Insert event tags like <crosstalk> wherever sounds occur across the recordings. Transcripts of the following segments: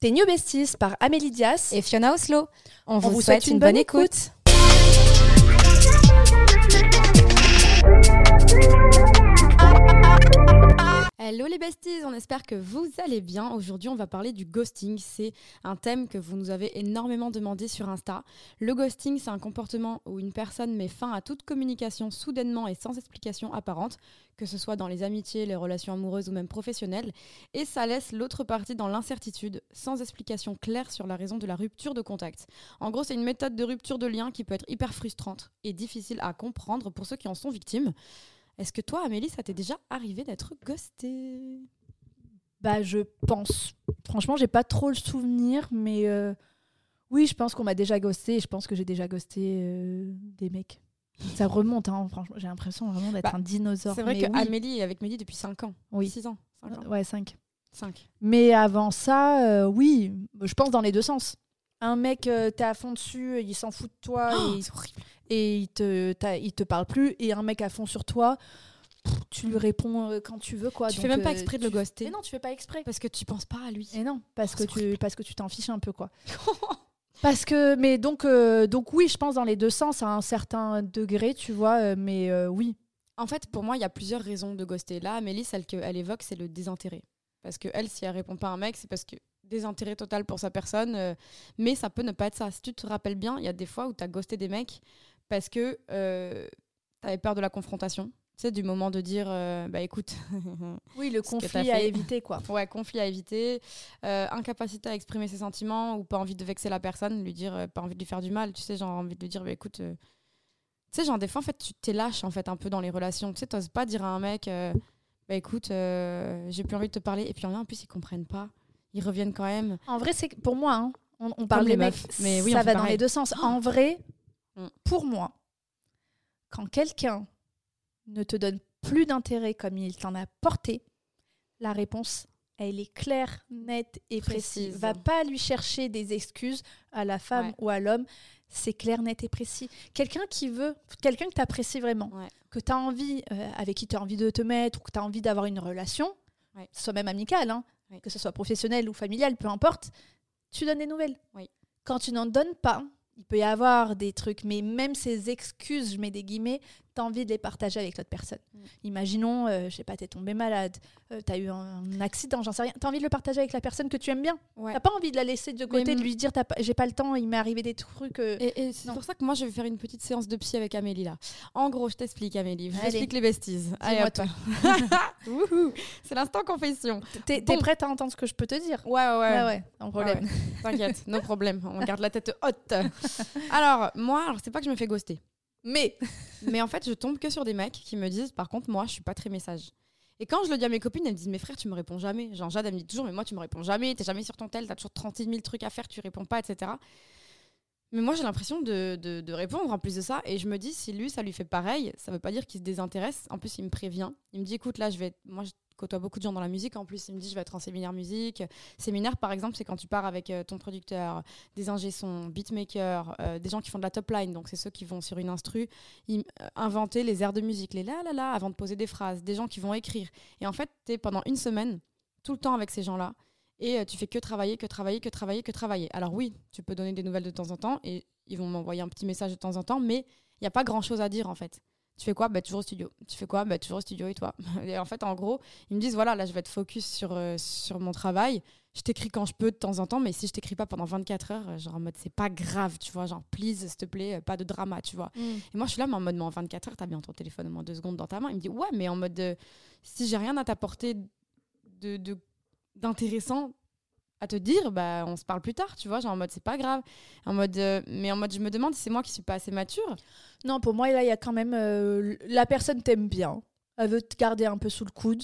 T'es New Besties par Amélie Dias et Fiona Oslo. On, vous, souhaite, une, bonne, écoute. Hello les besties, on espère que vous allez bien. Aujourd'hui, on va parler du ghosting. C'est un thème que vous nous avez énormément demandé sur Insta. Le ghosting, c'est un comportement où une personne met fin à toute communication soudainement et sans explication apparente, que ce soit dans les amitiés, les relations amoureuses ou même professionnelles, et ça laisse l'autre partie dans l'incertitude, sans explication claire sur la raison de la rupture de contact. En gros, c'est une méthode de rupture de lien qui peut être hyper frustrante et difficile à comprendre pour ceux qui en sont victimes. Est-ce que toi, Amélie, ça t'est déjà arrivé d'être ghostée? Bah, je pense. Franchement, j'ai pas trop le souvenir, mais euh, oui, je pense qu'on m'a déjà ghosté et je pense que j'ai déjà ghosté euh, des mecs. Ça remonte, hein, franchement. J'ai l'impression vraiment d'être Bah, un dinosaure. C'est vrai mais oui. qu'Amélie est avec Mehdi depuis 5 ans. Oui. 6 ans. 5 ans. Ouais, 5. 5. Mais avant ça, euh, oui, je pense dans les deux sens. Un mec, euh, t'es à fond dessus, il s'en fout de toi Oh, et, c'est horrible. Et il, te, il te parle plus. Et un mec à fond sur toi, tu lui réponds euh, quand tu veux. Quoi. Tu Donc, fais même pas euh, exprès de tu- le ghoster. Mais non, tu fais pas exprès. Parce que tu penses pas à lui. Et non, parce que tu parce que tu t'en fiches un peu quoi. <laughs> parce que mais donc euh, donc oui, je pense dans les deux sens à un certain degré, tu vois, mais euh, oui. En fait, pour moi, il y a plusieurs raisons de ghoster. Là, Amélie, celle qu'elle évoque, c'est le désintérêt. Parce que elle, si elle répond pas à un mec, c'est parce que désintérêt total pour sa personne. euh, mais ça peut ne pas être ça. Si tu te rappelles bien, il y a des fois où tu as ghosté des mecs parce que tu avais peur de la confrontation. Tu sais, du moment de dire, euh, bah écoute, <laughs> Oui, le conflit à éviter quoi. ouais, conflit à éviter, euh, incapacité à exprimer ses sentiments ou pas envie de vexer la personne, lui dire, euh, pas envie de lui faire du mal, tu sais, genre envie de lui dire, bah écoute, euh, tu sais, genre des fois, en fait, tu t'es lâche en fait un peu dans les relations, tu sais, t'oses pas dire à un mec, euh, bah écoute, euh, j'ai plus envie de te parler, et puis en, plus, ils comprennent pas, ils reviennent quand même. En vrai, c'est pour moi, hein, on, on parle les des mecs, meufs, mais oui, ça va dans les deux sens. En vrai, Mm. pour moi, quand quelqu'un ne te donne plus d'intérêt comme il t'en a porté, la réponse, elle est claire, nette et précise. Précise. Va pas lui chercher des excuses à la femme Ouais. ou à l'homme. C'est clair, net et précis. Quelqu'un qui veut, quelqu'un que tu apprécies vraiment, Ouais. que tu as envie, euh, avec qui tu as envie de te mettre ou que tu as envie d'avoir une relation, Ouais. soit même amicale, hein, que ce soit professionnelle ou familiale, peu importe, tu donnes des nouvelles. Quand tu n'en donnes pas, il peut y avoir des trucs, mais même ces excuses, je mets des guillemets, tu as envie de les partager avec l'autre personne. Mm. Imaginons, euh, je sais pas, tu es tombé malade, tu as eu un accident, j'en sais rien, tu as envie de le partager avec la personne que tu aimes bien. Ouais. T'as pas envie de la laisser de côté, Mais de lui dire j'ai pas le temps, il m'est arrivé des trucs. euh, Et, et c'est Non. pour ça que moi, je vais faire une petite séance de psy avec Amélie là. En gros, je t'explique, Amélie. Je t'explique les besties. Allez, hop. <laughs> Wouhou. C'est l'instant confession. T'es Bon. prête à entendre ce que je peux te dire? Ouais, ouais, ouais. Ouais, ouais, sans problème. T'inquiète, no <laughs> problème. On garde la tête haute. <laughs> Alors, moi, alors c'est pas que je me fais ghoster. Mais <laughs> Mais en fait, je tombe que sur des mecs qui me disent, par contre, moi, je suis pas très message. Et quand je le dis à mes copines, elles me disent, mes frères, tu me réponds jamais. Genre, Jade, elle me dit toujours, mais moi, tu me réponds jamais. T'es jamais sur ton tel, t'as toujours 36 000 trucs à faire, tu réponds pas, etc. Mais moi, j'ai l'impression de, de- de répondre en plus de ça. Et je me dis, si lui, ça lui fait pareil, ça veut pas dire qu'il se désintéresse. En plus, il me prévient. Il me dit, écoute, là, je vais. être- Moi, je côtoie beaucoup de gens dans la musique. En plus, il me dit, je vais être en séminaire musique. Séminaire, par exemple, c'est quand tu pars avec euh, ton producteur, des ingé sons, beatmakers, euh, des gens qui font de la top line. Donc, c'est ceux qui vont sur une instru euh, inventer les airs de musique, les la la la, avant de poser des phrases. Des gens qui vont écrire. Et en fait, tu es pendant une semaine, tout le temps avec ces gens-là. Et tu fais que travailler, que travailler, que travailler, que travailler. Alors oui, tu peux donner des nouvelles de temps en temps et ils vont m'envoyer un petit message de temps en temps, mais il n'y a pas grand-chose à dire en fait. Tu fais quoi? Bah, Toujours au studio. Tu fais quoi? Bah, Toujours au studio et toi? <laughs> Et en fait, en gros, ils me disent voilà, là, je vais être focus sur, euh, sur mon travail. Je t'écris quand je peux de temps en temps, mais si je t'écris pas pendant 24 heures, euh, genre en mode c'est pas grave, tu vois, genre please, s'il te plaît, euh, pas de drama, tu vois. Et moi, je suis là, mais en mode, mais en 24 heures, t'as bien ton téléphone au moins deux secondes dans ta main. Il me dit, ouais, mais en mode, euh, si j'ai rien à t'apporter de, de- d'intéressant à te dire, bah, on se parle plus tard, tu vois. Genre en mode, c'est pas grave. En mode, euh, mais en mode, je me demande si c'est moi qui suis pas assez mature. non, pour moi, là, il y a quand même. euh, la personne t'aime bien. Elle veut te garder un peu sous le coude.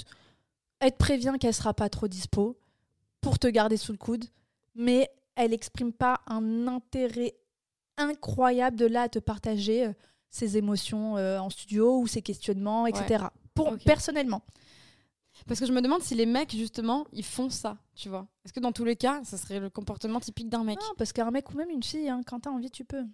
Elle te prévient qu'elle sera pas trop dispo pour te garder sous le coude. Mais elle exprime pas un intérêt incroyable de là à te partager euh, ses émotions en studio ou ses questionnements, etc. Pour. Personnellement. Parce que je me demande si les mecs, justement, ils font ça, tu vois. Est-ce que dans tous les cas, ça serait le comportement typique d'un mec? Non, parce qu'un mec ou même une fille, hein, quand t'as envie, tu peux.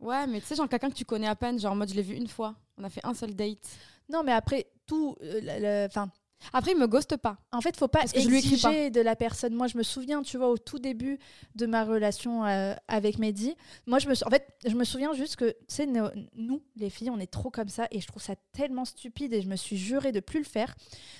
Ouais, mais tu sais, genre quelqu'un que tu connais à peine, genre en mode, je l'ai vu une fois. On a fait un seul date. Non, mais après, tout. euh, Enfin, Après, il me ghoste pas. En fait, faut pas Parce que je lui exiger de la personne. Moi, je me souviens, tu vois, au tout début de ma relation euh, avec Mehdi, moi, je me, sou- en fait, je me souviens juste que, tu sais, nous, les filles, on est trop comme ça et je trouve ça tellement stupide et je me suis juré de plus le faire.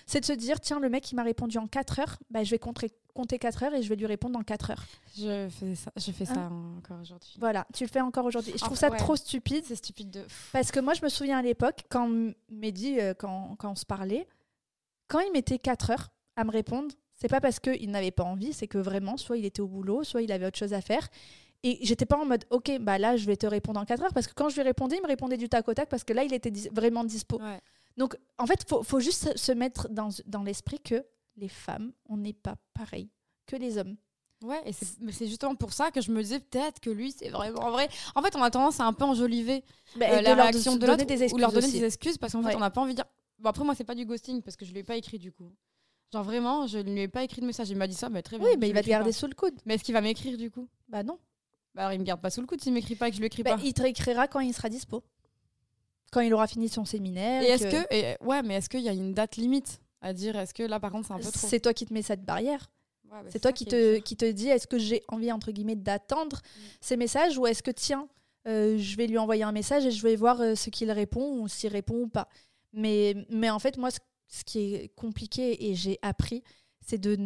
C'est de se dire, tiens, le mec, il m'a répondu en 4 heures, bah, je vais compter, compter 4 heures et je vais lui répondre en 4 heures. Je fais ça, je fais ça encore aujourd'hui. Voilà, tu le fais encore aujourd'hui. Je Enfin, trouve ça ouais. trop stupide. C'est stupide de. Parce que moi, je me souviens à l'époque, quand Mehdi, euh, quand, quand on se parlait, quand il mettait 4 heures à me répondre, c'est pas parce qu'il n'avait pas envie, c'est que vraiment, soit il était au boulot, soit il avait autre chose à faire. Et j'étais pas en mode, ok, bah là, je vais te répondre en 4 heures, parce que quand je lui répondais, il me répondait du tac au tac, parce que là, il était dis- vraiment dispo. Ouais. Donc, en fait, faut, faut juste se- mettre dans, dans l'esprit que les femmes, on n'est pas pareil que les hommes. Ouais, et c'est mais c'est justement pour ça que je me disais peut-être que lui, c'est vraiment vrai. En fait, on a tendance à un peu enjoliver Bah, euh, la de réaction de donner l'autre ou leur donner aussi. des excuses parce qu'en fait, Ouais. on n'a pas envie de dire. Bon, après, moi, c'est pas du ghosting parce que je lui ai pas écrit du coup. Genre vraiment, je ne lui ai pas écrit de message. Il m'a dit ça, mais très bien. Oui, mais il va te garder pas. sous le coude. Mais est-ce qu'il va m'écrire du coup? Bah non. Bah alors, il me garde pas sous le coude s'il m'écrit pas et que je lui écris Bah, pas. il te réécrira quand il sera dispo. Quand il aura fini son séminaire. Et est-ce que, et- ouais, mais est-ce qu'il y a une date limite à dire Est-ce que là, par contre, c'est un peu trop? C'est toi qui te mets cette barrière Ouais, bah, C'est toi qui te, qui te dis est-ce que j'ai envie, entre guillemets, d'attendre ces messages ou est-ce que, tiens, euh, je vais lui envoyer un message et je vais voir euh, ce qu'il répond ou s'il répond ou pas? Mais, mais en fait, moi, ce, ce qui est compliqué et j'ai appris, c'est de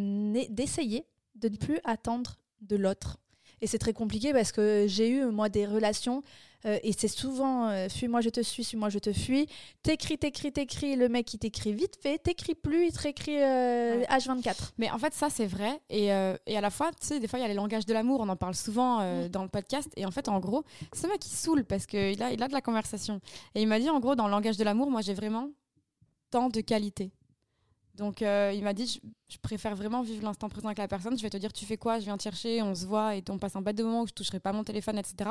d'essayer de ne plus attendre de l'autre. Et c'est très compliqué parce que j'ai eu, moi, des relations euh, et c'est souvent euh, fuis-moi, je te suis, suis-moi, je te fuis. T'écris, t'écris, t'écris, le mec, il t'écrit vite fait. T'écris plus, il te réécrit euh, Ouais. H24. Mais en fait, ça, c'est vrai. Et, euh, et à la fois, tu sais, des fois, il y a les langages de l'amour. On en parle souvent Mm. dans le podcast. Et en fait, en gros, ce mec, il saoule parce qu'il a, il a de la conversation. Et il m'a dit, en gros, dans le langage de l'amour, moi, j'ai vraiment tant de qualité. Donc, il m'a dit, je, je préfère vraiment vivre l'instant présent avec la personne. Je vais te dire, tu fais quoi? Je viens te chercher, on se voit et on passe un bête de moment où je toucherai pas mon téléphone, etc.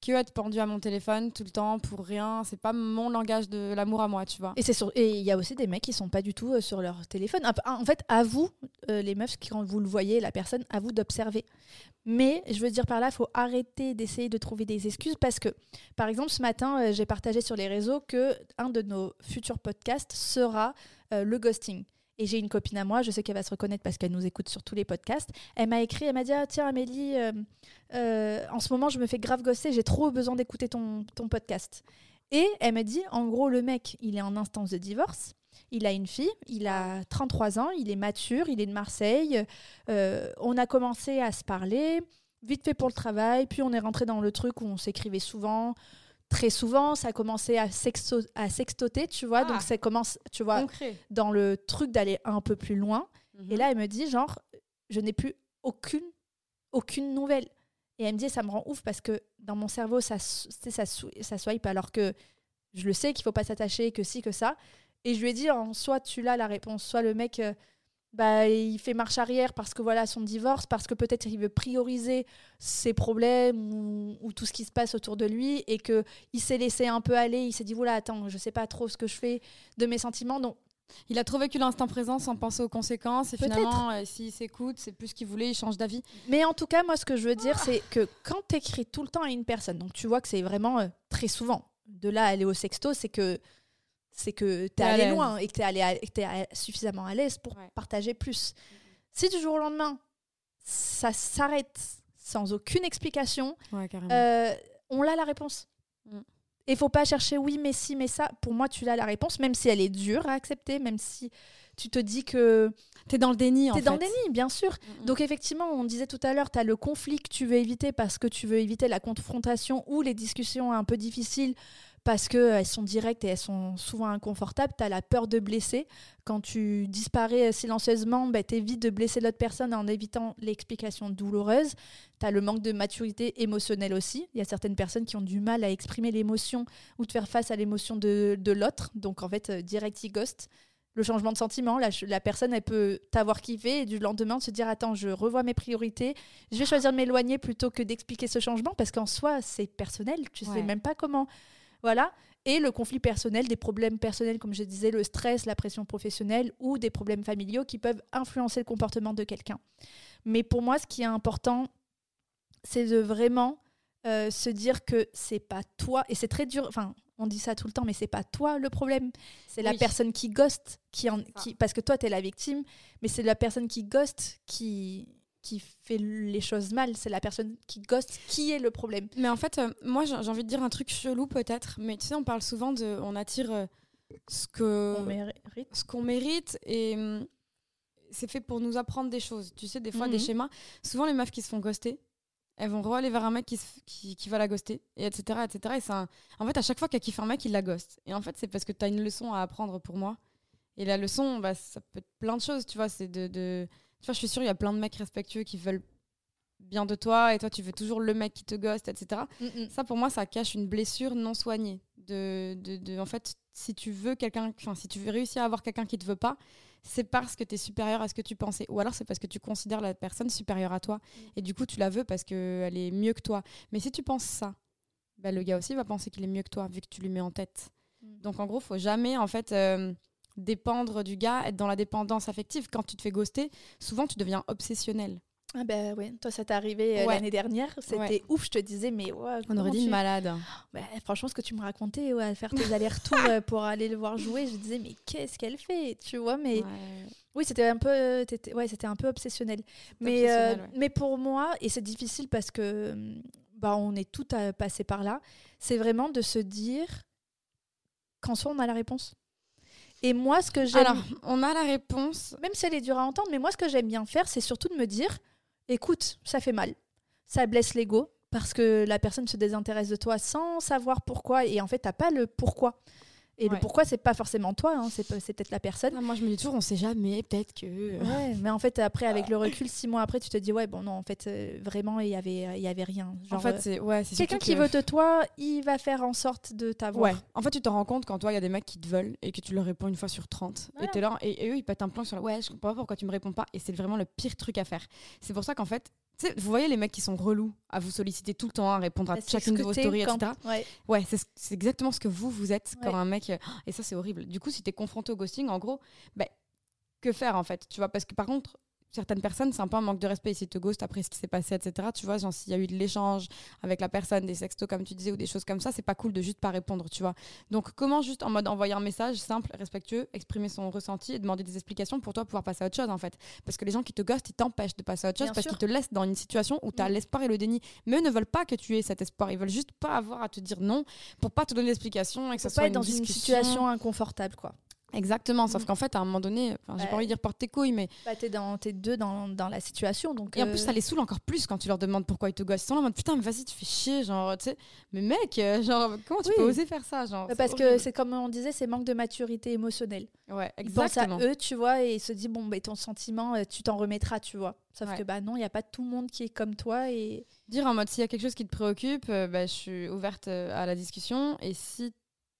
Que être pendu à mon téléphone tout le temps pour rien. C'est pas mon langage de l'amour à moi, tu vois. Et c'est sur- et il y a aussi des mecs qui sont pas du tout euh, sur leur téléphone. En fait, à vous, euh, les meufs, quand vous le voyez, la personne, à vous d'observer. Mais je veux dire par là, faut arrêter d'essayer de trouver des excuses parce que, par exemple, ce matin, euh, j'ai partagé sur les réseaux que un de nos futurs podcasts sera le ghosting. Et j'ai une copine à moi, je sais qu'elle va se reconnaître parce qu'elle nous écoute sur tous les podcasts. Elle m'a écrit, elle m'a dit ah, Tiens, Amélie, euh, euh, en ce moment, je me fais grave ghoster, j'ai trop besoin d'écouter ton, ton podcast. Et elle me dit En gros, le mec, il est en instance de divorce. Il a une fille, il a 33 ans, il est mature, il est de Marseille. Euh, on a commencé à se parler, vite fait pour le travail, puis on est rentré dans le truc où on s'écrivait souvent, très souvent. Ça a commencé à, sexto- à sextoter, tu vois. Ah. Donc ça commence, tu vois, Concret. dans le truc d'aller un peu plus loin. Mhm. Et là, elle me dit, genre, je n'ai plus aucune, aucune nouvelle. Et elle me dit, ça me rend ouf parce que dans mon cerveau, ça, ça, ça swipe alors que je le sais qu'il faut pas s'attacher, que si, que ça. Et je lui ai dit, en soit tu l'as la réponse, soit le mec, euh, bah, il fait marche arrière parce que voilà son divorce, parce que peut-être il veut prioriser ses problèmes ou, ou tout ce qui se passe autour de lui et que il s'est laissé un peu aller, il s'est dit, voilà, attends, je sais pas trop ce que je fais de mes sentiments. Donc, Il a trop vécu l'instant présent sans penser aux conséquences. Et finalement, euh, s'il s'écoute, c'est plus ce qu'il voulait, il change d'avis. Mais en tout cas, moi, ce que je veux dire, c'est que quand tu écris tout le temps à une personne, donc tu vois que c'est vraiment euh, très souvent, de là à aller au sexto, c'est que c'est que tu es allé loin et que tu es, suffisamment à l'aise pour Ouais. partager plus. Si du jour au lendemain, ça s'arrête sans aucune explication, Ouais, euh, on a la réponse. Mm. Et faut pas chercher oui, mais si, mais ça. Pour moi, tu l'as la réponse, même si elle est dure à accepter, même si tu te dis que T'es dans le déni, en fait. dans le déni, bien sûr. Mm. Donc effectivement, on disait tout à l'heure, tu as le conflit que tu veux éviter parce que tu veux éviter la confrontation ou les discussions un peu difficiles parce qu'elles sont directes et elles sont souvent inconfortables. Tu as la peur de blesser. Quand tu disparais silencieusement, bah, tu évites de blesser l'autre personne en évitant l'explication douloureuse. Tu as le manque de maturité émotionnelle aussi. Il y a certaines personnes qui ont du mal à exprimer l'émotion ou de faire face à l'émotion de, de l'autre. Donc en fait, euh, direct, il ghost le changement de sentiment. La, personne, elle peut t'avoir kiffé et du lendemain se dire Attends, je revois mes priorités. Je vais choisir de m'éloigner plutôt que d'expliquer ce changement parce qu'en soi, c'est personnel. Tu sais Ouais. même pas comment. Voilà. Et le conflit personnel, des problèmes personnels, comme je disais, le stress, la pression professionnelle ou des problèmes familiaux qui peuvent influencer le comportement de quelqu'un. Mais pour moi, ce qui est important, c'est de vraiment euh, se dire que c'est pas toi. Et c'est très dur. Enfin, on dit ça tout le temps, mais c'est pas toi le problème. C'est la personne qui ghost, qui en, qui, parce que toi, tu es la victime, mais c'est la personne qui ghost qui, qui fait les choses mal. C'est la personne qui ghost qui est le problème. Mais en fait, euh, moi, j'ai envie de dire un truc chelou peut-être, mais tu sais, on parle souvent de. On attire euh, ce que. On mérite. ce qu'on mérite et hum, c'est fait pour nous apprendre des choses. Tu sais, des fois, Mhm. des schémas. Souvent, les meufs qui se font ghoster, elles vont re-aller vers un mec qui, se qui, qui va la ghoster, et etc. etc. Et c'est un- En fait, à chaque fois qu'elle kiffe un mec, il la ghost. Et en fait, c'est parce que tu as une leçon à apprendre pour moi. Et la leçon, bah, ça peut être plein de choses, tu vois. C'est de, de... Tu vois, je suis sûre, il y a plein de mecs respectueux qui veulent bien de toi, et toi, tu veux toujours le mec qui te ghost, etc. Ça, pour moi, ça cache une blessure non soignée. De, de, de- en fait, si tu veux quelqu'un, enfin, si tu veux réussir à avoir quelqu'un qui te veut pas, c'est parce que tu es supérieur à ce que tu pensais. Ou alors, c'est parce que tu considères la personne supérieure à toi. Et du coup, tu la veux parce qu'elle est mieux que toi. Mais si tu penses ça, bah, le gars aussi va penser qu'il est mieux que toi, vu que tu lui mets en tête. Mm. Donc, en gros, faut jamais, en fait, euh, dépendre du gars, être dans la dépendance affective. Quand tu te fais ghoster, souvent, tu deviens obsessionnel. Ah ben ouais, toi ça t'est arrivé euh, Ouais. l'année dernière, c'était Ouais. ouf, je te disais mais ouais, On aurait dit tu- une malade. Bah, franchement ce que tu me racontais, ouais, faire tes <laughs> allers-retours euh, pour aller le voir jouer, je disais mais qu'est-ce qu'elle fait, tu vois mais oui c'était un peu, ouais c'était un peu obsessionnel. Mais, euh, obsessionnel, mais pour moi, et c'est difficile parce que bah, on est tout à passer par là, c'est vraiment de se dire qu'en soi on a la réponse. Et moi, ce que j'aime, Alors, on a la réponse. même si elle est dure à entendre, mais moi, ce que j'aime bien faire, c'est surtout de me dire écoute, ça fait mal, ça blesse l'ego parce que la personne se désintéresse de toi sans savoir pourquoi, et en fait, t'as pas le pourquoi. Et le pourquoi, c'est pas forcément toi, hein, c'est, peut-être la personne. Ah, moi, je me dis toujours, on sait jamais, peut-être que. Ouais, mais en fait, après, avec le recul, six mois après, tu te dis, ouais, bon, non, en fait, euh, vraiment, il y avait, il y avait rien. en fait, euh, c'est ouais, c'est quelqu'un surtout qui que- veut de toi, il va faire en sorte de t'avoir. Ouais. En fait, tu te rends compte quand toi, il y a des mecs qui te veulent et que tu leur réponds une fois sur 30. Voilà. Et t'es là, et, et eux, ils pètent un plan sur le ouais, je comprends pas pourquoi tu me réponds pas. Et c'est vraiment le pire truc à faire. C'est pour ça qu'en fait, vous voyez les mecs qui sont relous à vous solliciter tout le temps, à répondre à Bah, chacune de vos stories, quand- etc. Ouais. Ouais, c'est exactement ce que vous, vous êtes quand un mec. Et ça, c'est horrible. Du coup, si t'es confronté au ghosting, en gros, bah, que faire en fait? Tu vois, parce que par contre, certaines personnes, c'est un peu un manque de respect s'ils te ghostent après ce qui s'est passé, etc. Tu vois, genre s'il y a eu de l'échange avec la personne, des sextos comme tu disais, ou des choses comme ça, c'est pas cool de juste pas répondre, tu vois. Donc, comment juste en mode envoyer un message simple, respectueux, exprimer son ressenti et demander des explications pour toi pouvoir passer à autre chose en fait Parce que les gens qui te ghostent, ils t'empêchent de passer à autre chose Bien parce qu'ils te laissent dans une situation où tu as Mm. l'espoir et le déni. Mais eux ne veulent pas que tu aies cet espoir, ils veulent juste pas avoir à te dire non pour pas te donner d'explication et que ça soit pas être dans une situation inconfortable, quoi. Exactement, sauf Mm. qu'en fait, à un moment donné, j'ai Ouais. pas envie de dire porte tes couilles, mais. Bah, t'es dans, t'es deux dans, dans la situation, donc. Et en euh, plus, ça les saoule encore plus quand tu leur demandes pourquoi ils te gossent. Ils sont là en mode putain, mais vas-y, tu fais chier, genre, tu sais. Mais mec, euh, genre, comment tu Oui. peux oser faire ça, genre bah, parce que c'est comme on disait, c'est manque de maturité émotionnelle. Ouais, Ils pensent à exactement. eux, tu vois, et ils se disent bon, bah, ton sentiment, euh, tu t'en remettras, tu vois. Sauf Ouais. que bah non, il y a pas tout le monde qui est comme toi et Dire en mode s'il y a quelque chose qui te préoccupe, euh, bah, je suis ouverte euh, à la discussion. Et si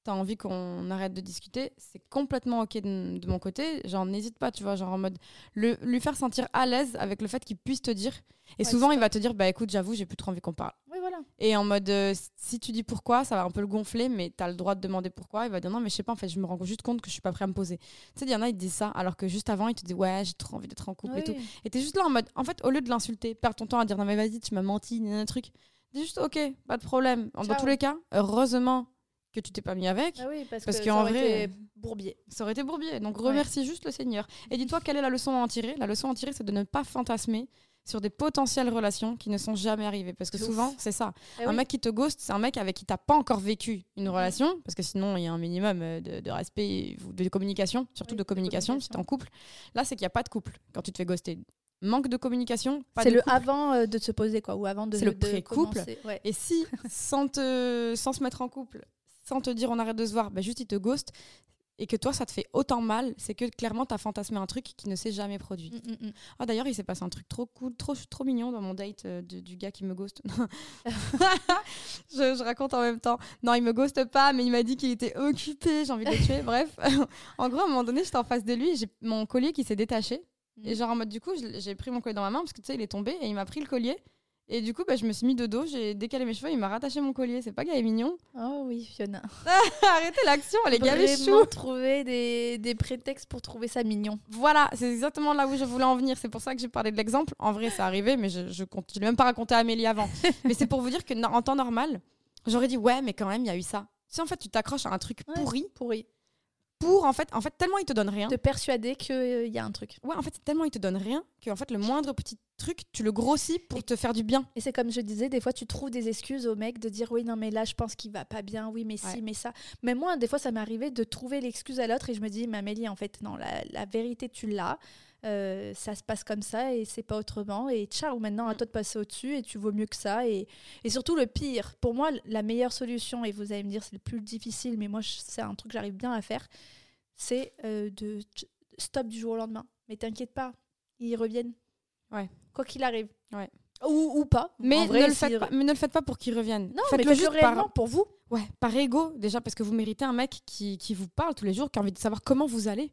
t'as envie qu'on arrête de discuter, c'est complètement ok de, de mon côté. Genre, n'hésite pas, tu vois, genre en mode le, lui faire sentir à l'aise avec le fait qu'il puisse te dire. Et Ouais, souvent, il va te dire, bah écoute, j'avoue, j'ai plus trop envie qu'on parle. oui voilà. Et en mode, euh, si tu dis pourquoi, ça va un peu le gonfler, mais t'as le droit de demander pourquoi. Il va dire non, mais je sais pas, en fait, je me rends juste compte que je suis pas prêt à me poser. Tu sais, il y en a, ils disent ça, alors que juste avant, ils te disent ouais, j'ai trop envie d'être en couple et tout. Et t'es juste là en mode, en fait, au lieu de l'insulter, perds ton temps à dire non, mais vas-y, tu m'as menti, un truc. Dis juste ok, pas de problème. Dans Ciao. tous les cas, heureusement que tu t'es pas mis avec. Ah oui, parce, Parce que ça aurait vrai- été bourbier. Ça aurait été bourbier. Donc Ouais. remercie juste le Seigneur. Et dis-toi quelle est la leçon à en tirer. La leçon à en tirer, c'est de ne pas fantasmer sur des potentielles relations qui ne sont jamais arrivées. Parce que ouf. souvent, c'est ça. Ah un oui. mec qui te ghost, c'est un mec avec qui t'as pas encore vécu une relation, parce que sinon il y a un minimum euh, de, de respect, de communication, surtout Oui, de de communication, si t'es en couple. Là, c'est qu'il n'y a pas de couple quand tu te fais ghoster. Manque de communication, pas C'est le couple. avant euh, de se poser quoi, ou avant de. C'est le pré-couple. Ouais. Et si, sans, te, sans se mettre en couple, sans te dire on arrête de se voir, bah juste il te ghost, et que toi ça te fait autant mal, c'est que clairement t'as fantasmé un truc qui ne s'est jamais produit. Mm, mm, mm. Ah d'ailleurs il s'est passé un truc trop cool, trop, trop mignon dans mon date euh, de- du gars qui me ghost. <laughs> je, je raconte en même temps. Non il me ghoste pas mais il m'a dit qu'il était occupé, j'ai envie de le <laughs> tuer. Bref, en gros à un moment donné j'étais en face de lui, j'ai mon collier qui s'est détaché. Et genre en mode du coup j'ai pris mon collier dans ma main parce que tu sais il est tombé et il m'a pris le collier. Et du coup bah, je me suis mis de dos, j'ai décalé mes cheveux, il m'a rattaché mon collier. C'est pas gay et mignon Oh oui, Fiona. <laughs> Arrêtez l'action, elle est gavé chou trouver des, des prétextes pour trouver ça mignon. Voilà, c'est exactement là où je voulais en venir. C'est pour ça que j'ai parlé de l'exemple. En vrai, c'est arrivé, mais je je, ne l'ai même pas raconté à Amélie avant. <laughs> mais c'est pour vous dire que en temps normal, j'aurais dit ouais, mais quand même, il y a eu ça. Si en fait tu t'accroches à un truc Ouais. pourri, Pourri. Pour en fait, en fait tellement il te donne rien. De persuader qu'il y a un truc. Ouais, en fait tellement il te donne rien que en fait le moindre petit truc tu le grossis pour te faire du bien. Et c'est comme je disais, des fois tu trouves des excuses au mec de dire oui non mais là je pense qu'il va pas bien, oui mais si mais ça. Mais moi des fois ça m'est arrivé de trouver l'excuse à l'autre et je me dis mais Amélie en fait non la, la vérité tu l'as, Euh, ça se passe comme ça et c'est pas autrement et ciao maintenant à toi de passer au dessus et tu vaux mieux que ça et, et surtout le pire pour moi la meilleure solution et vous allez me dire c'est le plus difficile mais moi c'est un truc que j'arrive bien à faire c'est euh, de stop du jour au lendemain mais t'inquiète pas ils reviennent Ouais. quoi qu'il arrive Ouais. ou, ou pas Mais, vrai, ne le faites pas, mais ne le faites pas pour qu'il revienne. non, mais faites-le juste réellement par, pour vous. ouais, par ego, déjà, parce que vous méritez un mec qui, qui vous parle tous les jours, qui a envie de savoir comment vous allez,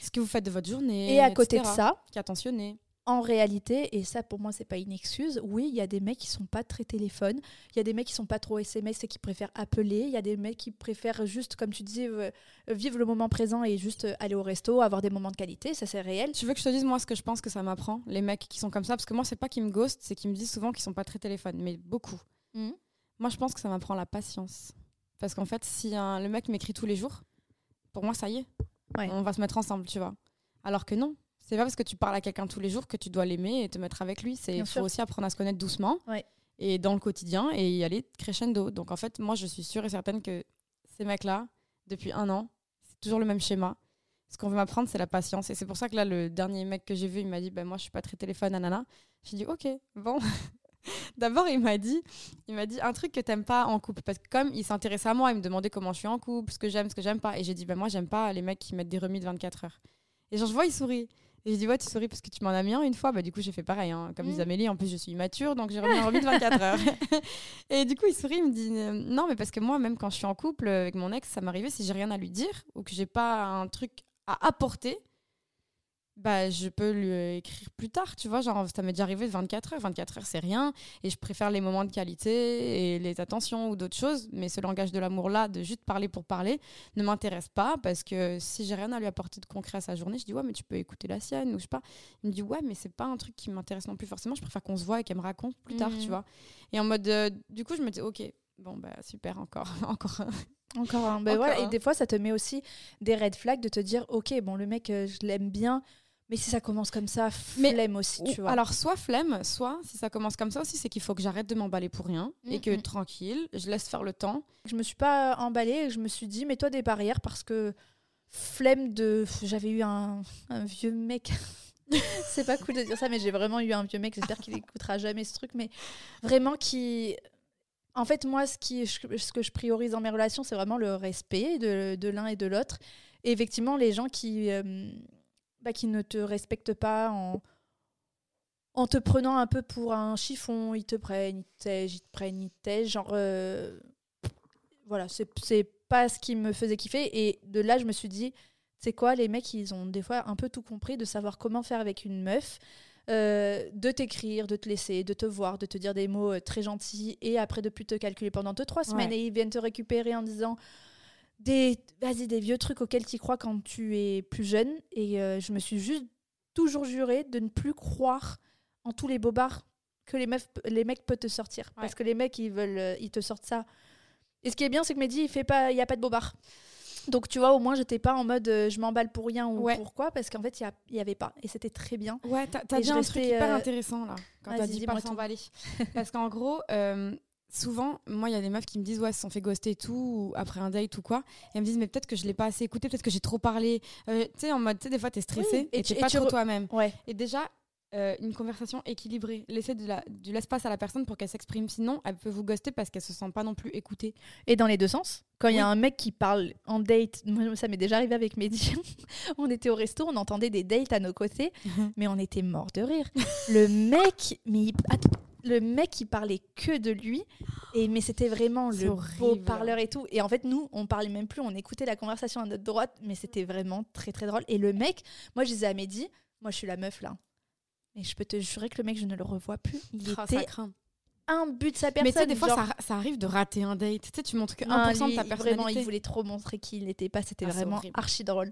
ce que vous faites de votre journée. Et à côté de etc., ça, Qui est attentionné. en réalité, et ça pour moi c'est pas une excuse, oui, il y a des mecs qui sont pas très téléphone, il y a des mecs qui sont pas trop SMS et qui préfèrent appeler, il y a des mecs qui préfèrent juste, comme tu disais, euh, vivre le moment présent et juste euh, aller au resto, avoir des moments de qualité, ça c'est réel. Tu veux que je te dise, moi, ce que je pense que ça m'apprend, les mecs qui sont comme ça Parce que moi, c'est pas qu'ils me ghostent, c'est qu'ils me disent souvent qu'ils sont pas très téléphone, mais beaucoup. Mhm. Moi, je pense que ça m'apprend la patience. Parce qu'en fait, si un- le mec m'écrit tous les jours, pour moi, ça y est. Ouais. On va se mettre ensemble, tu vois. Alors que non. C'est pas parce que tu parles à quelqu'un tous les jours que tu dois l'aimer et te mettre avec lui. C'est faut sûr. aussi apprendre à se connaître doucement Ouais. et dans le quotidien et y aller crescendo. Donc en fait, moi, je suis sûre et certaine que ces mecs-là, depuis un an, c'est toujours le même schéma. Ce qu'on veut m'apprendre, c'est la patience. Et c'est pour ça que là, le dernier mec que j'ai vu, il m'a dit ben, Moi, je suis pas très téléphone, nanana. J'ai dit Ok, bon. <laughs> <laughs> D'abord, il m'a dit, il m'a dit un truc que t'aimes pas en couple. Parce que comme il s'intéressait à moi, il me demandait comment je suis en couple, ce que j'aime, ce que j'aime pas. Et j'ai dit ben, Moi, j'aime pas les mecs qui mettent des remis de 24 heures. Et genre, je vois, il sourit. Et j'ai dit, ouais, tu souris parce que tu m'en as mis un une fois. Bah, du coup, j'ai fait pareil. hein. Comme Mm. disait Amélie, en plus, je suis immature, donc j'ai remis un remis de 24 heures. <laughs> et du coup, il sourit, il me dit, non, mais parce que moi, même quand je suis en couple avec mon ex, ça m'arrivait, si j'ai rien à lui dire ou que j'ai pas un truc à apporter, bah, je peux lui euh, écrire plus tard, tu vois. Genre, ça m'est déjà arrivé de 24 heures. 24 heures, c'est rien. Et je préfère les moments de qualité et les attentions ou d'autres choses. Mais ce langage de l'amour-là, de juste parler pour parler, ne m'intéresse pas parce que si j'ai rien à lui apporter de concret à sa journée, je dis ouais mais tu peux écouter la sienne ou je sais pas. Il me dit ouais mais c'est pas un truc qui m'intéresse non plus forcément. Je préfère qu'on se voit et qu'elle me raconte plus tard, tu vois. Et en mode euh, du coup je me dis ok bon bah super encore <laughs> encore. un. Encore un. Encore voilà, un. et des fois ça te met aussi des red flags de te dire ok, bon, le mec, euh, je l'aime bien, mais si ça commence comme ça, Mais- flemme aussi, tu vois. Alors soit flemme, soit si ça commence comme ça aussi c'est qu'il faut que j'arrête de m'emballer pour rien et que Mhm. tranquille je laisse faire le temps. Je me suis pas emballée et je me suis dit, mets-toi des barrières parce que flemme de. J'avais eu un, un vieux mec. <laughs> c'est pas cool de dire ça, mais j'ai vraiment eu un vieux mec. J'espère qu'il écoutera jamais ce truc, mais vraiment qui. En fait, moi, ce, qui, ce que je priorise dans mes relations, c'est vraiment le respect de, de l'un et de l'autre. Et effectivement, les gens qui, euh, bah, qui ne te respectent pas en, en te prenant un peu pour un chiffon, ils te prennent, ils te tègent, ils te prennent, ils te tègent. Genre, euh, voilà, c'est c'est pas ce qui me faisait kiffer. Et de là, je me suis dit, c'est quoi, les mecs, ils ont des fois un peu tout compris de savoir comment faire avec une meuf. euh, de t'écrire, de te laisser, de te voir, de te dire des mots euh, très gentils et après de plus te calculer pendant 2-3 semaines Ouais. et ils viennent te récupérer en disant des, vas-y, des vieux trucs auxquels tu crois quand tu es plus jeune. Et euh, je me suis juste toujours juré de ne plus croire en tous les bobards que les, meufs, les mecs peuvent te sortir. Parce que les mecs, ils veulent, euh, ils te sortent ça. Et ce qui est bien, c'est que Mehdi, il fait pas, il y a pas de bobards. Donc tu vois, au moins, j'étais pas en mode euh, je m'emballe pour rien ou Ouais. pourquoi, parce qu'en fait, il y a- il y, avait pas. Et c'était très bien. Ouais, t'as dit un truc hyper euh, intéressant là, quand t'as dit pas s'emballer. Parce qu'en gros, euh, souvent, moi, il y a des meufs qui me disent, ouais, se sont fait ghoster et tout, ou après un date ou quoi. Et elles me disent, mais peut-être que je l'ai pas assez écouté, peut-être que j'ai trop parlé. Euh, tu sais, en mode, tu sais, des fois, t'es stressé Oui, et et tu- t'es pas tu trop re- toi-même. Ouais. Et déjà, euh, une conversation équilibrée, laisser de la, l'espace à la personne pour qu'elle s'exprime. Sinon, elle peut vous ghoster parce qu'elle se sent pas non plus écoutée. Et dans les deux sens. Quand il y a un mec qui parle en date, moi, ça m'est déjà arrivé avec Mehdi. <laughs> on était au resto, on entendait des dates à nos côtés, <laughs> mais on était mort de rire. Le mec, mais il- le mec il parlait que de lui, et mais c'était vraiment le beau horrible. parleur et tout. Et en fait, nous, on parlait même plus, on écoutait la conversation à notre droite, mais c'était vraiment très très drôle. Et le mec, moi je disais à Mehdi, moi je suis la meuf là. Mais je peux te jurer que le mec, je ne le revois plus. Il ça était un but de sa personne. Mais tu sais, des fois, genre- ça, ça arrive de rater un date. Tu sais, tu montres que 1% Ah, de ta personnalité. Vraiment, il voulait trop montrer qui il n'était pas. C'était Ah, vraiment archi drôle.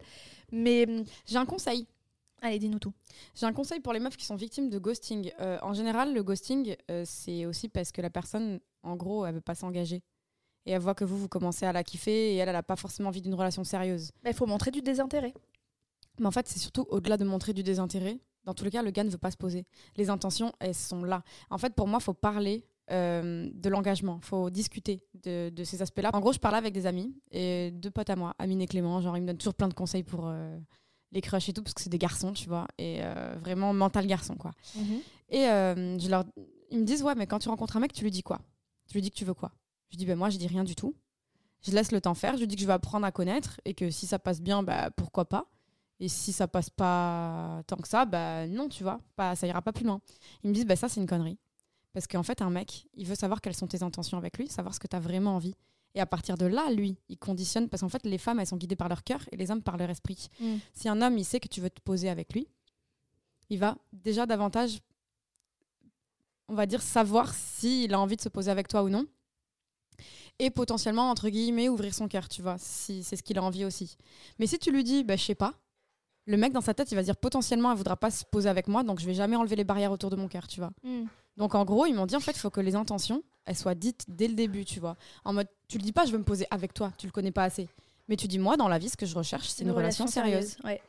Mais hum, J'ai un conseil. Allez, dis-nous tout. J'ai un conseil pour les meufs qui sont victimes de ghosting. Euh, en général, le ghosting, euh, c'est aussi parce que la personne, en gros, elle veut pas s'engager. et elle voit que vous, vous commencez à la kiffer et elle, elle n'a pas forcément envie d'une relation sérieuse. Bah, Il faut montrer du désintérêt. Mais en fait, c'est surtout au-delà de montrer du désintérêt. Dans tous les cas, le gars ne veut pas se poser. Les intentions, elles sont là. En fait, pour moi, il faut parler euh, de l'engagement. Il faut discuter de, de ces aspects-là. En gros, je parlais avec des amis et deux potes à moi, Amine et Clément. Genre, ils me donnent toujours plein de conseils pour euh, les crushs et tout, parce que c'est des garçons, tu vois. Et euh, vraiment mental garçon, quoi. Et euh, je leur... ils me disent, ouais, mais quand tu rencontres un mec, tu lui dis quoi? Tu lui dis que tu veux quoi? Je dis, ben moi, je dis rien du tout. Je laisse le temps faire. Je lui dis que je vais apprendre à connaître et que si ça passe bien, bah, pourquoi pas? Et si ça passe pas tant que ça, bah non, tu vois, pas, ça ira pas plus loin. Ils me disent, bah ça, c'est une connerie. Parce qu'en fait, un mec, il veut savoir quelles sont tes intentions avec lui, savoir ce que tu as vraiment envie. Et à partir de là, lui, il conditionne. Parce qu'en fait, les femmes, elles sont guidées par leur cœur et les hommes par leur esprit. Mm. Si un homme, il sait que tu veux te poser avec lui, il va déjà davantage, on va dire, savoir s'il a envie de se poser avec toi ou non. Et potentiellement, entre guillemets, ouvrir son cœur, tu vois, si c'est ce qu'il a envie aussi. Mais si tu lui dis, bah, je sais pas, le mec dans sa tête, il va dire potentiellement, elle voudra pas se poser avec moi, donc je vais jamais enlever les barrières autour de mon cœur, tu vois. Mm. Donc en gros, ils m'ont dit en fait, il faut que les intentions, elles soient dites dès le début, tu vois. En mode, tu le dis pas, je veux me poser avec toi, tu le connais pas assez. Mais tu dis, moi, dans la vie, ce que je recherche, c'est une, relation, sérieuse. Ouais.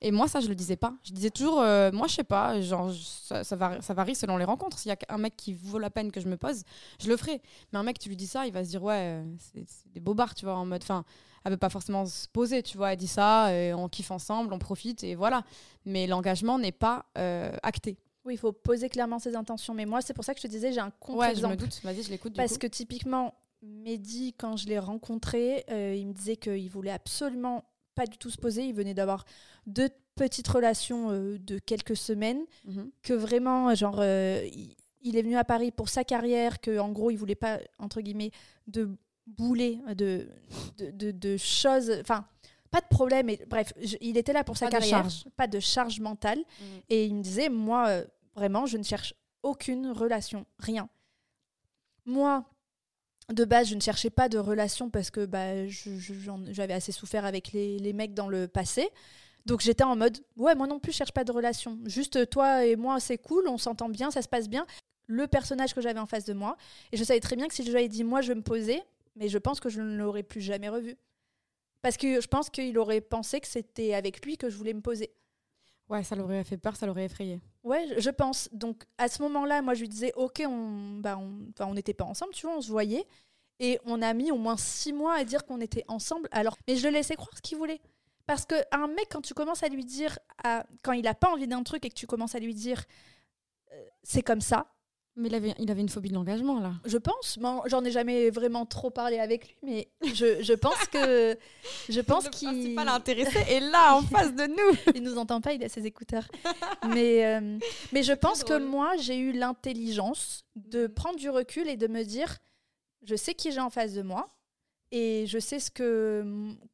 Et moi, ça, je le disais pas. Je disais toujours, euh, moi, je sais pas, genre, ça, ça, varie, ça varie selon les rencontres. S'il y a un mec qui vaut la peine que je me pose, je le ferai. Mais un mec, tu lui dis ça, il va se dire, ouais, euh, c'est c'est des bobards, tu vois, en mode, enfin, elle veut pas forcément se poser, tu vois. Elle dit ça, et on kiffe ensemble, on profite, et voilà. Mais l'engagement n'est pas euh, acté. Oui, il faut poser clairement ses intentions. Mais moi, c'est pour ça que je te disais, j'ai un Ouais, je contre-exemple. me doute. Vas-y, je l'écoute. Parce coup. que typiquement, Mehdi, quand je l'ai rencontré, euh, il me disait qu'il voulait absolument pas du tout se poser. Il venait d'avoir deux petites relations euh, de quelques semaines. Mhm. Que vraiment, genre, euh, il, il est venu à Paris pour sa carrière. Que en gros, il voulait pas, entre guillemets, de bouler, de, de, de- de choses. Enfin, pas de problème. Mais bref, je- il était là pour sa Pas carrière. charge. Pas de charge mentale. Et il me disait, moi, euh, vraiment, je ne cherche aucune relation, rien. Moi, de base, je ne cherchais pas de relation parce que bah, j'avais assez souffert avec les, mecs dans le passé. Donc j'étais en mode, ouais, moi non plus, je cherche pas de relation. Juste toi et moi, c'est cool, on s'entend bien, ça se passe bien. Le personnage que j'avais en face de moi. Et je savais très bien que si je dit, moi, je me poser, mais je pense que je ne l'aurais plus jamais revu. Parce que je pense qu'il aurait pensé que c'était avec lui que je voulais me poser. Ouais, ça l'aurait fait peur, ça l'aurait effrayé. Ouais, je- pense. Donc à ce moment-là, moi je lui disais, ok, on, bah, on, enfin, on n'était pas ensemble, tu vois, on se voyait, et on a mis au moins six mois à dire qu'on était ensemble. Alors, mais je le laissais croire ce qu'il voulait, parce que un mec, quand tu commences à lui dire, quand il a pas envie d'un truc et que tu commences à lui dire, euh, c'est comme ça, Mais il avait, il avait une phobie de l'engagement, là. je pense. Bon, J'en ai jamais vraiment trop parlé avec lui, mais je, je pense que je pense qu'il intéressé est là, en <laughs> face de nous. il nous entend pas, il a ses écouteurs. mais, euh, mais je pense que moi, j'ai eu l'intelligence de prendre du recul et de me dire, je sais qui j'ai en face de moi et je sais ce que,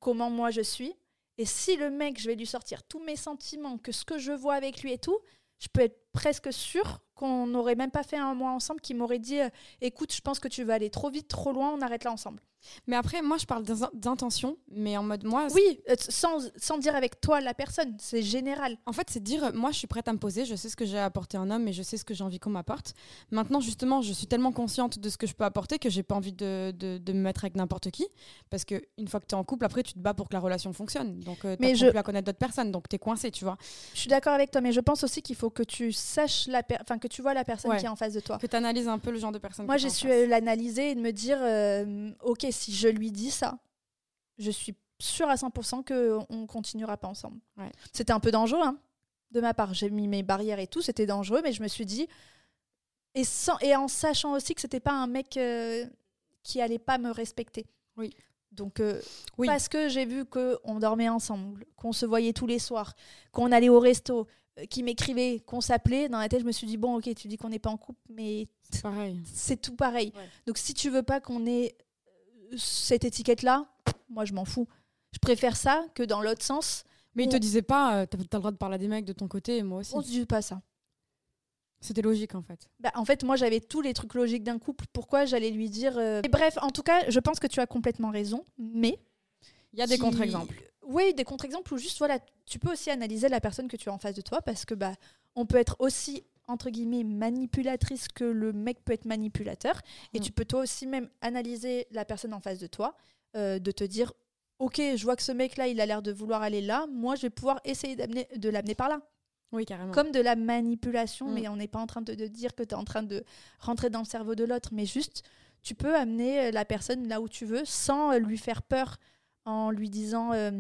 comment moi je suis. Et si le mec, je vais lui sortir tous mes sentiments, que ce que je vois avec lui et tout, je peux être presque sûre qu'on n'aurait même pas fait un mois ensemble, qui m'aurait dit, euh, écoute, je pense que tu vas aller trop vite, trop loin, on arrête là ensemble. Mais après, moi, je parle d'in- d'intention, mais en mode, moi, Oui, euh, sans, sans dire avec toi la personne, c'est général. En fait, c'est dire, moi, je suis prête à me poser, je sais ce que j'ai à apporter à un homme et je sais ce que j'ai envie qu'on m'apporte. Maintenant, justement, je suis tellement consciente de ce que je peux apporter que j'ai pas envie de, de, de me mettre avec n'importe qui. Parce que une fois que tu es en couple, après, tu te bats pour que la relation fonctionne. Donc, euh, Mais tu je- plus à connaître d'autres personnes. Donc, tu es coincé, tu vois. Je suis d'accord avec toi, mais je pense aussi qu'il faut que tu saches la enfin que tu vois la personne Ouais. qui est en face de toi. Que tu analyses un peu le genre de personne. Moi, que j'ai su l'analyser et de me dire, euh, ok, si je lui dis ça, je suis sûre à 100% qu'on continuera pas ensemble. Ouais. C'était un peu dangereux, hein, de ma part. J'ai mis mes barrières et tout, c'était dangereux, mais je me suis dit, et, sans, et en sachant aussi que c'était pas un mec euh, qui allait pas me respecter. Oui. Donc, euh, Oui. parce que j'ai vu qu'on dormait ensemble, qu'on se voyait tous les soirs, qu'on allait au resto, euh, qu'il m'écrivait, qu'on s'appelait, dans la tête, je me suis dit, bon, ok, tu dis qu'on n'est pas en couple, mais C'est pareil. c'est tout pareil. Ouais. Donc si tu veux pas qu'on ait euh, cette étiquette-là, moi je m'en fous. Je préfère ça que dans l'autre sens, Mais il te disait pas, euh, t'as t'as le droit de parler à des mecs de ton côté et moi aussi. on se dit pas ça. C'était logique, en fait. Bah, en fait, moi j'avais tous les trucs logiques d'un couple. Pourquoi j'allais lui dire euh, et Bref, en tout cas, je pense que tu as complètement raison. Mais Il y a des qui- contre-exemples. Oui, des contre-exemples où juste voilà, tu peux aussi analyser la personne que tu as en face de toi parce que bah on peut être aussi entre guillemets manipulatrice que le mec peut être manipulateur. Et Mm. tu peux toi aussi même analyser la personne en face de toi, euh, de te dire, ok, je vois que ce mec-là, il a l'air de vouloir aller là, moi je vais pouvoir essayer d'amener- de l'amener par là. Oui, carrément. Comme de la manipulation, Mm. mais on n'est pas en train de, de dire que tu es en train de rentrer dans le cerveau de l'autre, mais juste, tu peux amener la personne là où tu veux sans lui faire peur en lui disant, euh,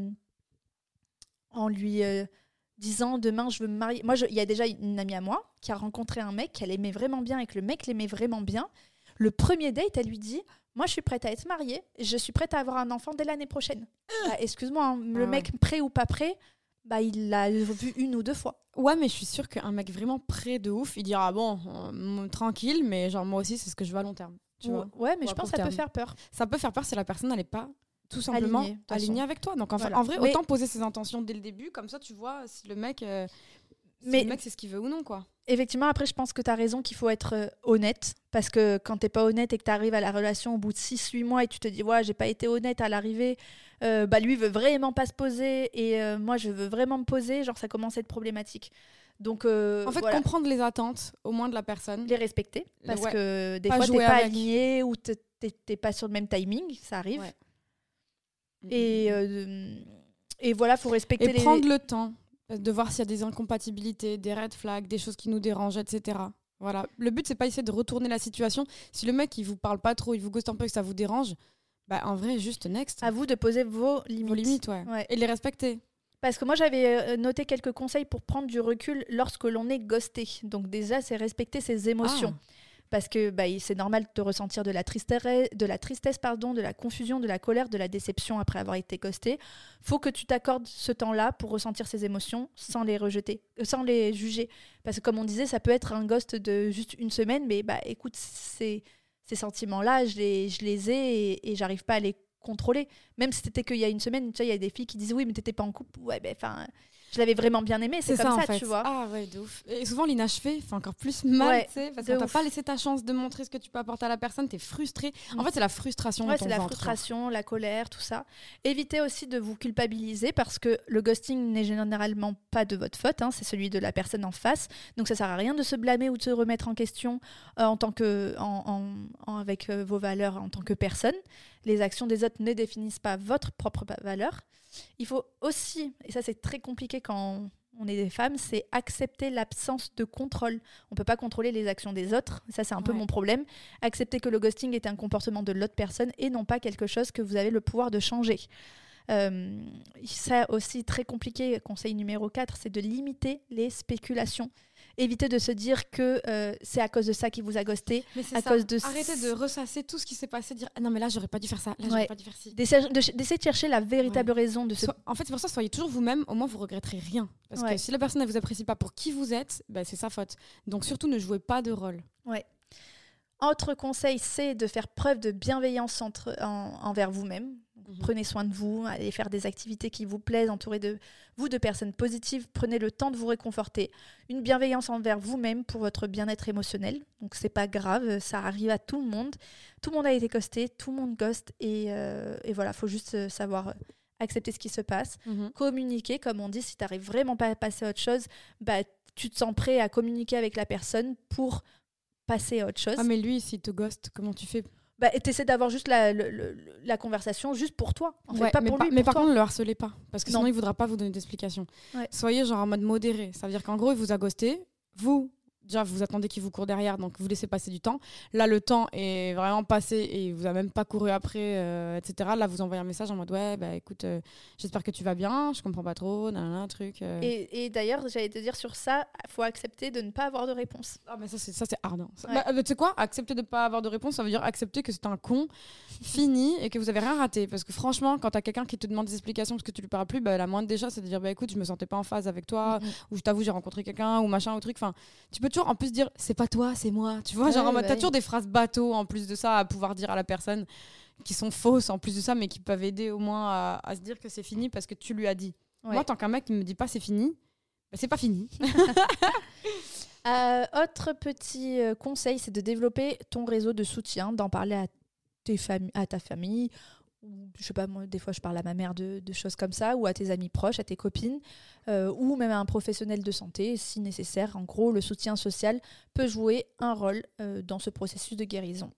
en lui euh, disant demain je veux me marier. Moi, il y a déjà une amie à moi qui a rencontré un mec qu'elle aimait vraiment bien et que le mec l'aimait vraiment bien. Le premier date, elle lui dit Moi, je suis prête à être mariée, je suis prête à avoir un enfant dès l'année prochaine. Bah, Excuse-moi, hein, le Ah ouais. mec prêt ou pas prêt, bah, il l'a vu une ou deux fois. Ouais, mais je suis sûre qu'un mec vraiment près de ouf, il dira bon, euh, tranquille, mais genre moi aussi, c'est ce que je veux à long terme. Tu vois ouais, mais je pense que ça peut faire peur. Ça peut faire peur si la personne n'est pas tout simplement alignée, façon. avec toi. Donc en, Voilà. en vrai, Mais- autant poser ses intentions dès le début, comme ça tu vois si le mec, euh, si Mais- le mec c'est ce qu'il veut ou non quoi. Effectivement, après, je pense que tu as raison qu'il faut être euh, honnête. Parce que quand t'es pas honnête et que tu arrives à la relation au bout de 6-8 mois et tu te dis, ouais, j'ai pas été honnête à l'arrivée, euh, bah lui veut vraiment pas se poser et euh, moi je veux vraiment me poser, genre ça commence à être problématique. Donc, euh, En fait, voilà, comprendre les attentes au moins de la personne. les respecter. Parce ouais. que des Pas fois, t'es pas avec. aligné ou t'es- pas sur le même timing, ça arrive. Ouais. Et, euh, et voilà, faut respecter Et les. prendre le temps de voir s'il y a des incompatibilités, des red flags, des choses qui nous dérangent, etc. Voilà. Le but, c'est pas essayer de retourner la situation. Si le mec, il vous parle pas trop, il vous ghost un peu et que ça vous dérange, bah en vrai, juste next. À vous de poser vos limites. Vos limites, ouais. Ouais. Et les respecter. Parce que moi, j'avais euh, noté quelques conseils pour prendre du recul lorsque l'on est ghosté. Donc déjà, c'est respecter ses émotions. Ah. Parce que bah, c'est normal de ressentir de la tristesse, de la pardon, de la confusion, de la colère, de la déception après avoir été ghosté. Faut que tu t'accordes ce temps-là pour ressentir ces émotions sans les rejeter, euh, sans les juger. Parce que comme on disait, ça peut être un ghost de juste une semaine, mais bah écoute, ces, ces sentiments-là, je les, ai et, et j'arrive pas à les contrôler. Même si c'était qu'il y a une semaine, tu il y a des filles qui disent oui, mais t'étais pas en couple. Ouais, ben enfin, je l'avais vraiment bien aimé. C'est comme ça, en fait. tu vois. Ah ouais, de ouf. Et souvent, l'inachevé fait encore plus mal, Ouais, tu sais, parce t'as ouf. pas laissé ta chance de montrer ce que tu peux apporter à la personne, t'es frustré. En Mm. fait, c'est la frustration Ouais, c'est la ventre, genre. frustration, la colère, tout ça. Évitez aussi de vous culpabiliser parce que le ghosting n'est généralement pas de votre faute, hein, c'est celui de la personne en face. Donc ça sert à rien de se blâmer ou de se remettre en question euh, en tant que, en, en- en- avec euh, vos valeurs en tant que personne. Les actions des autres ne définissent pas votre propre valeur. Il faut aussi, et ça c'est très compliqué quand on est des femmes, c'est accepter l'absence de contrôle. On peut pas contrôler les actions des autres. Ça, c'est un peu mon problème. Accepter que le ghosting est un comportement de l'autre personne et non pas quelque chose que vous avez le pouvoir de changer. Euh, ça aussi, très compliqué, conseil numéro 4, c'est de limiter les spéculations. Éviter de se dire que euh, c'est à cause de ça qu'il vous a ghosté. Mais à ça. cause de Arrêtez de ressasser tout ce qui s'est passé, dire ah non mais là j'aurais pas dû faire ça, là Ouais. j'aurais pas dû faire ci. D'essayer de, chercher la véritable raison de ce... En fait, c'est pour ça, soyez toujours vous-même, au moins vous regretterez rien. Parce Ouais. que si la personne ne vous apprécie pas pour qui vous êtes, bah, c'est sa faute. Donc surtout ne jouez pas de rôle. Autre conseil, c'est de faire preuve de bienveillance entre, en- envers vous-même. Mhm. Prenez soin de vous, allez faire des activités qui vous plaisent, entourez de vous de personnes positives, prenez le temps de vous réconforter. Une bienveillance envers vous-même pour votre bien-être émotionnel. Donc c'est pas grave, ça arrive à tout le monde. Tout le monde a été ghosté, tout le monde ghost et, euh, et voilà, faut juste euh, savoir euh, accepter ce qui se passe. Communiquer, comme on dit, si tu n'arrives vraiment pas à passer à autre chose, bah, tu te sens prêt à communiquer avec la personne pour passer à autre chose. Ah mais lui, s'il te ghost, comment tu fais? Bah, et t'essaies d'avoir juste la, le- le- la conversation juste pour toi. En fait, Ouais, pas mais pour par, lui, mais pour par toi. contre, ne le harcelez pas. Parce que Non. sinon, il voudra pas vous donner d'explication. Ouais. Soyez genre en mode modéré. Ça veut dire qu'en gros, il vous a ghosté. Vous, déjà, vous attendez qu'il vous court derrière, donc vous laissez passer du temps. Là, le temps est vraiment passé et il vous a même pas couru après, euh, etc. Là, vous envoyez un message en mode Ouais, bah écoute, euh, j'espère que tu vas bien, je comprends pas trop, nanana, truc. euh. Et, et d'ailleurs, j'allais te dire sur ça, faut accepter de ne pas avoir de réponse. Ah, mais ça, c'est, ça, c'est hard. hein. Ouais. bah, tu sais quoi? Accepter de ne pas avoir de réponse, ça veut dire accepter que c'est un con fini et que vous avez rien raté. Parce que franchement, quand t'as quelqu'un qui te demande des explications parce que tu lui parles plus, bah, la moindre des choses, c'est de dire bah écoute, je me sentais pas en phase avec toi, Mhm. ou je t'avoue, j'ai rencontré quelqu'un, ou machin, ou truc. Enfin, tu peux toujours en plus dire c'est pas toi, c'est moi. Tu vois, genre en mode, t'as toujours des phrases bateau en plus de ça à pouvoir dire à la personne qui sont fausses en plus de ça, mais qui peuvent aider au moins à, à se dire que c'est fini parce que tu lui as dit. Ouais. Moi, tant qu'un mec ne me dit pas c'est fini, bah, c'est pas fini. <laughs> <laughs> Euh, autre petit euh, conseil, c'est de développer ton réseau de soutien, d'en parler à, tes à ta famille ou je sais pas, moi, des fois je parle à ma mère de, de choses comme ça, ou à tes amis proches, à tes copines, euh, ou même à un professionnel de santé si nécessaire. En gros, le soutien social peut jouer un rôle euh, dans ce processus de guérison.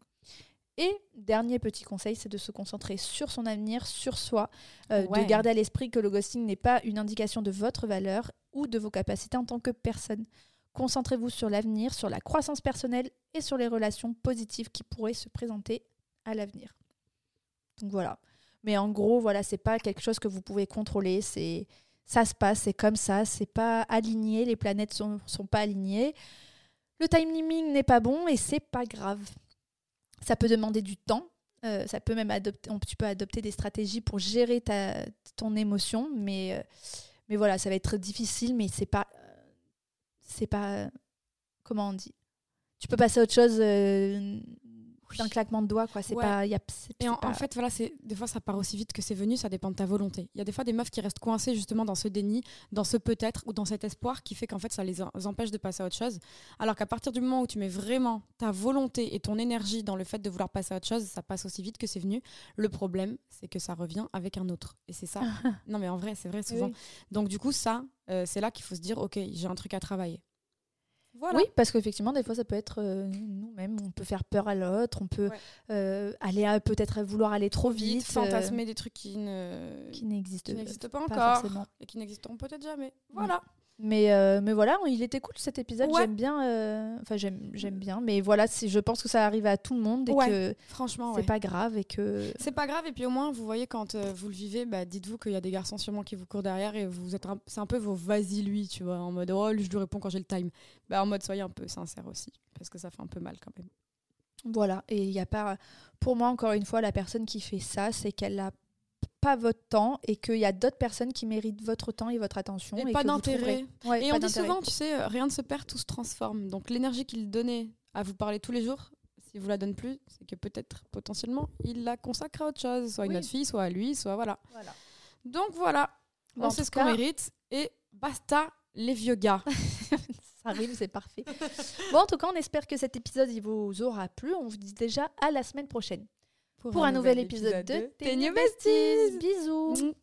Et dernier petit conseil, c'est de se concentrer sur son avenir, sur soi, euh, Ouais. de garder à l'esprit que le ghosting n'est pas une indication de votre valeur ou de vos capacités en tant que personne. Concentrez-vous sur l'avenir, sur la croissance personnelle et sur les relations positives qui pourraient se présenter à l'avenir. Donc voilà. Mais en gros, voilà, c'est pas quelque chose que vous pouvez contrôler. C'est ça se passe, c'est comme ça. C'est pas aligné. Les planètes sont, sont pas alignées. Le timing n'est pas bon et c'est pas grave. Ça peut demander du temps. euh, ça peut même adopter. tu peux adopter des stratégies pour gérer ta, ton émotion, mais euh, mais voilà, ça va être difficile. Mais c'est pas c'est pas comment on dit? Tu peux passer à autre chose euh, d'un claquement de doigts, quoi. C'est Ouais. pas. y a- c'est- Et en, pas- en fait, voilà, c'est des fois ça part aussi vite que c'est venu, ça dépend de ta volonté. Il y a des fois des meufs qui restent coincées justement dans ce déni, dans ce peut-être ou dans cet espoir qui fait qu'en fait ça les empêche de passer à autre chose. Alors qu'à partir du moment où tu mets vraiment ta volonté et ton énergie dans le fait de vouloir passer à autre chose, ça passe aussi vite que c'est venu. Le problème, c'est que ça revient avec un autre. Et c'est ça. <laughs> non mais en vrai, c'est vrai souvent. Oui. Donc du coup, ça, euh, c'est là qu'il faut se dire, ok, j'ai un truc à travailler. Voilà. Oui, parce qu'effectivement, des fois, ça peut être euh, nous-mêmes. On peut faire peur à l'autre, on peut Ouais. euh, aller à- peut-être vouloir aller trop vite, euh, fantasmer des trucs qui ne qui n'existent pas pas encore et qui n'existeront peut-être jamais. Voilà. Mais, euh, mais voilà, il était cool cet épisode. Ouais. J'aime bien. euh, Enfin, j'aime j'aime bien. Mais voilà, c'est- je pense que ça arrive à tout le monde et Ouais, que Franchement, c'est ouais. pas grave et que. C'est pas grave, et puis au moins, vous voyez, quand euh, vous le vivez, bah, dites-vous qu'il y a des garçons sûrement qui vous courent derrière et vous êtes un- c'est un peu vos vas-y lui, tu vois, en mode oh, lui, je lui réponds quand j'ai le time. Bah, en mode soyez un peu sincère aussi, parce que ça fait un peu mal quand même. Voilà. Et il y a pas. Pour moi, encore une fois, la personne qui fait ça, c'est qu'elle a pas votre temps et qu'il y a d'autres personnes qui méritent votre temps et votre attention. Et, Et, pas d'intérêt. Ouais, Et pas on dit souvent, tu sais, euh, rien ne se perd, tout se transforme. Donc l'énergie qu'il donnait à vous parler tous les jours, si vous la donne plus, c'est que peut-être potentiellement il la consacre à autre chose, soit à une Oui. autre fille, soit à lui, soit voilà. Voilà. Donc voilà, Bon, on sait ce qu'on mérite et basta les vieux gars. <laughs> Ça arrive, c'est parfait. bon, en tout cas, on espère que cet épisode il vous aura plu. On vous dit déjà à la semaine prochaine pour un, nouvel épisode, de New Besties. Bisous.